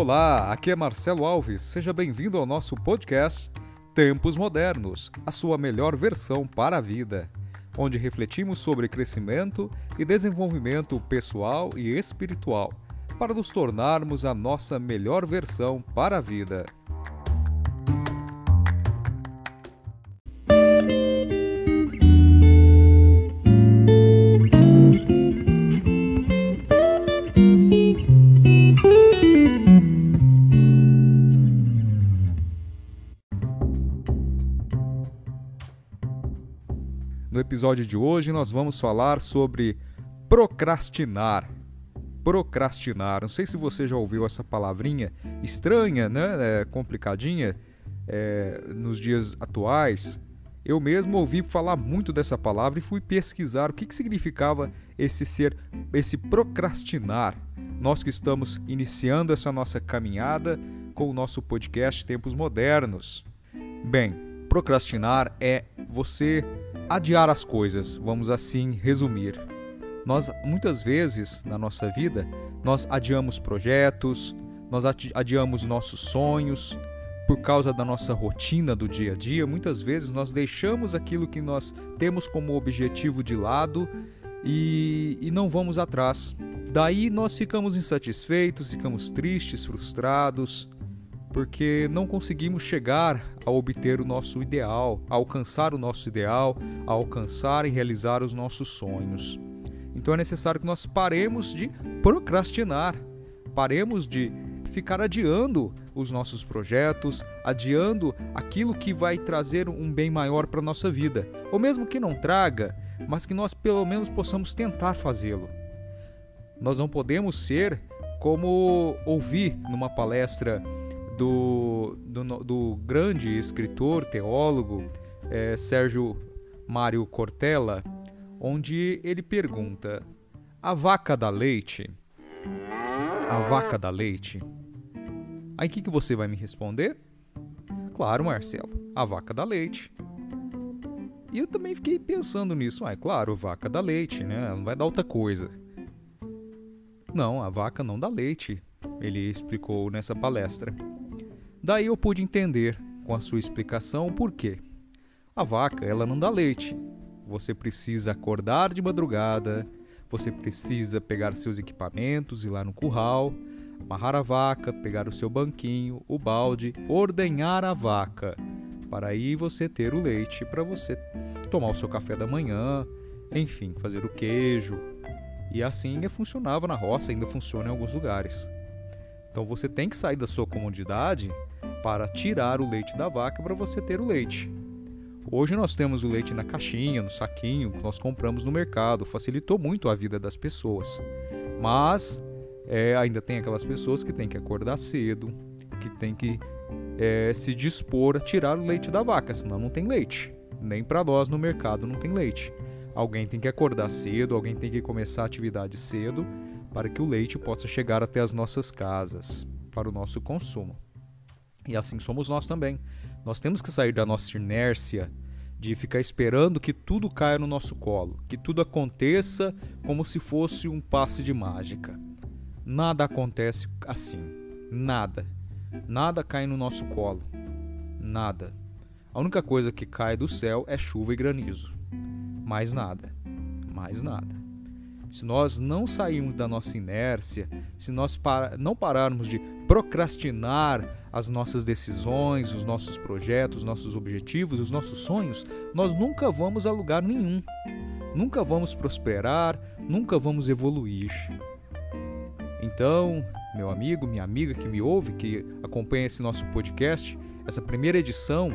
Olá, aqui é Marcelo Alves. Seja bem-vindo ao nosso podcast Tempos Modernos, a sua melhor versão para a vida, onde refletimos sobre crescimento e desenvolvimento pessoal e espiritual, para nos tornarmos a nossa melhor versão para a vida. Episódio de hoje, nós vamos falar sobre procrastinar. Procrastinar. Não sei se você já ouviu essa palavrinha estranha, né? É, complicadinha é, nos dias atuais. Eu mesmo ouvi falar muito dessa palavra e fui pesquisar o que, que significava esse ser, esse procrastinar. Nós que estamos iniciando essa nossa caminhada com o nosso podcast Tempos Modernos. Bem, procrastinar é você adiar as coisas, vamos assim resumir. Nós muitas vezes na nossa vida, nós adiamos projetos, nós adiamos nossos sonhos por causa da nossa rotina do dia a dia, muitas vezes nós deixamos aquilo que nós temos como objetivo de lado e, e não vamos atrás. Daí nós ficamos insatisfeitos, ficamos tristes, frustrados, porque não conseguimos chegar a obter o nosso ideal, a alcançar o nosso ideal, a alcançar e realizar os nossos sonhos. Então é necessário que nós paremos de procrastinar, paremos de ficar adiando os nossos projetos, adiando aquilo que vai trazer um bem maior para a nossa vida, ou mesmo que não traga, mas que nós pelo menos possamos tentar fazê-lo. Nós não podemos ser como ouvi numa palestra do, do, do grande escritor, teólogo é, Sérgio Mário Cortella, onde ele pergunta: a vaca dá leite? A vaca dá leite? Aí o que, que você vai me responder? Claro, Marcelo, a vaca dá leite. E eu também fiquei pensando nisso. Ah, é claro, vaca dá leite, né? Não vai dar outra coisa. Não, a vaca não dá leite, ele explicou nessa palestra. Daí eu pude entender, com a sua explicação, o porquê. A vaca, ela não dá leite. Você precisa acordar de madrugada, você precisa pegar seus equipamentos, ir lá no curral, amarrar a vaca, pegar o seu banquinho, o balde, ordenhar a vaca, para aí você ter o leite para você tomar o seu café da manhã, enfim, fazer o queijo. E assim funcionava na roça, ainda funciona em alguns lugares. Então você tem que sair da sua comodidade para tirar o leite da vaca para você ter o leite. Hoje nós temos o leite na caixinha, no saquinho, que nós compramos no mercado, facilitou muito a vida das pessoas. Mas é, ainda tem aquelas pessoas que têm que acordar cedo, que têm que é, se dispor a tirar o leite da vaca, senão não tem leite. Nem para nós no mercado não tem leite. Alguém tem que acordar cedo, alguém tem que começar a atividade cedo para que o leite possa chegar até as nossas casas para o nosso consumo. E assim somos nós também. Nós temos que sair da nossa inércia de ficar esperando que tudo caia no nosso colo, que tudo aconteça como se fosse um passe de mágica. Nada acontece assim. Nada. Nada cai no nosso colo. Nada. A única coisa que cai do céu é chuva e granizo. Mais nada. Mais nada. Se nós não sairmos da nossa inércia, se nós para, não pararmos de procrastinar as nossas decisões, os nossos projetos, os nossos objetivos, os nossos sonhos, nós nunca vamos a lugar nenhum. Nunca vamos prosperar, nunca vamos evoluir. Então, meu amigo, minha amiga que me ouve, que acompanha esse nosso podcast, essa primeira edição,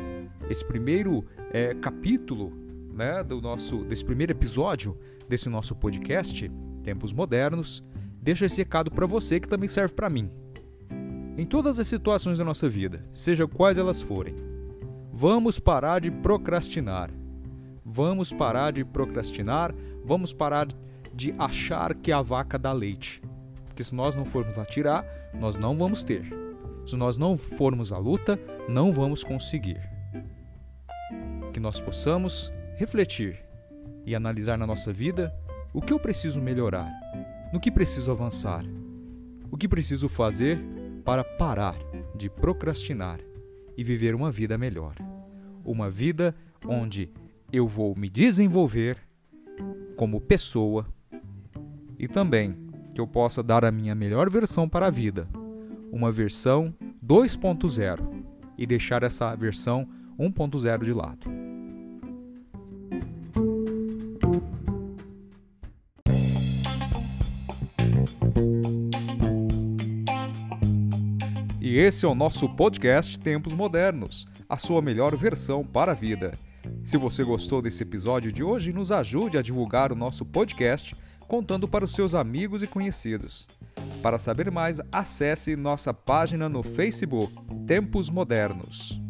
esse primeiro é, capítulo né, do nosso, desse primeiro episódio desse nosso podcast, Tempos Modernos, deixo esse recado para você que também serve para mim. Em todas as situações da nossa vida, seja quais elas forem, vamos parar de procrastinar. Vamos parar de procrastinar, vamos parar de achar que a vaca dá leite. Porque se nós não formos atirar, nós não vamos ter. Se nós não formos à luta, não vamos conseguir. Que nós possamos refletir e analisar na nossa vida o que eu preciso melhorar, no que preciso avançar, o que preciso fazer para parar de procrastinar e viver uma vida melhor. Uma vida onde eu vou me desenvolver como pessoa e também que eu possa dar a minha melhor versão para a vida, uma versão 2.0 e deixar essa versão 1.0 de lado. E esse é o nosso podcast Tempos Modernos, a sua melhor versão para a vida. Se você gostou desse episódio de hoje, nos ajude a divulgar o nosso podcast contando para os seus amigos e conhecidos. Para saber mais, acesse nossa página no Facebook Tempos Modernos.